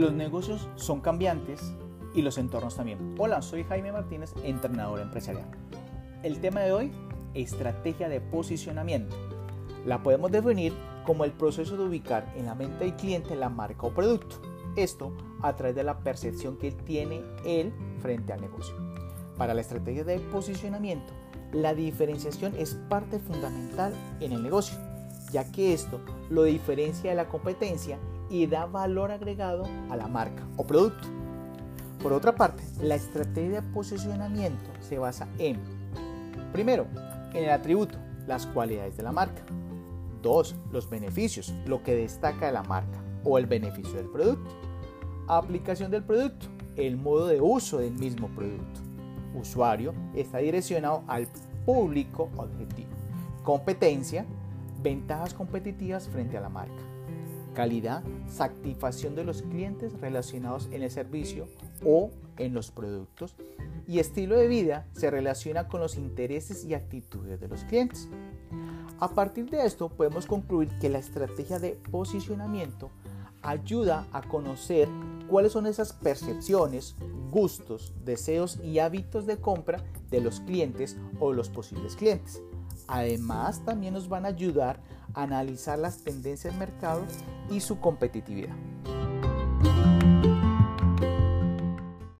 Los negocios son cambiantes y los entornos también. Hola, soy Jaime Martínez, entrenador empresarial. El tema de hoy, estrategia de posicionamiento. La podemos definir como el proceso de ubicar en la mente del cliente la marca o producto. Esto a través de la percepción que tiene él frente al negocio. Para la estrategia de posicionamiento, la diferenciación es parte fundamental en el negocio, ya que esto lo diferencia de la competencia y da valor agregado a la marca o producto. Por otra parte, la estrategia de posicionamiento se basa en, primero, en el atributo, las cualidades de la marca. Dos, los beneficios, lo que destaca de la marca o el beneficio del producto. Aplicación del producto, el modo de uso del mismo producto. Usuario está direccionado al público objetivo. Competencia, ventajas competitivas frente a la marca calidad, satisfacción de los clientes relacionados en el servicio o en los productos y estilo de vida se relaciona con los intereses y actitudes de los clientes. A partir de esto podemos concluir que la estrategia de posicionamiento ayuda a conocer cuáles son esas percepciones, gustos, deseos y hábitos de compra de los clientes o los posibles clientes. Además, también nos van a ayudar a analizar las tendencias del mercado y su competitividad.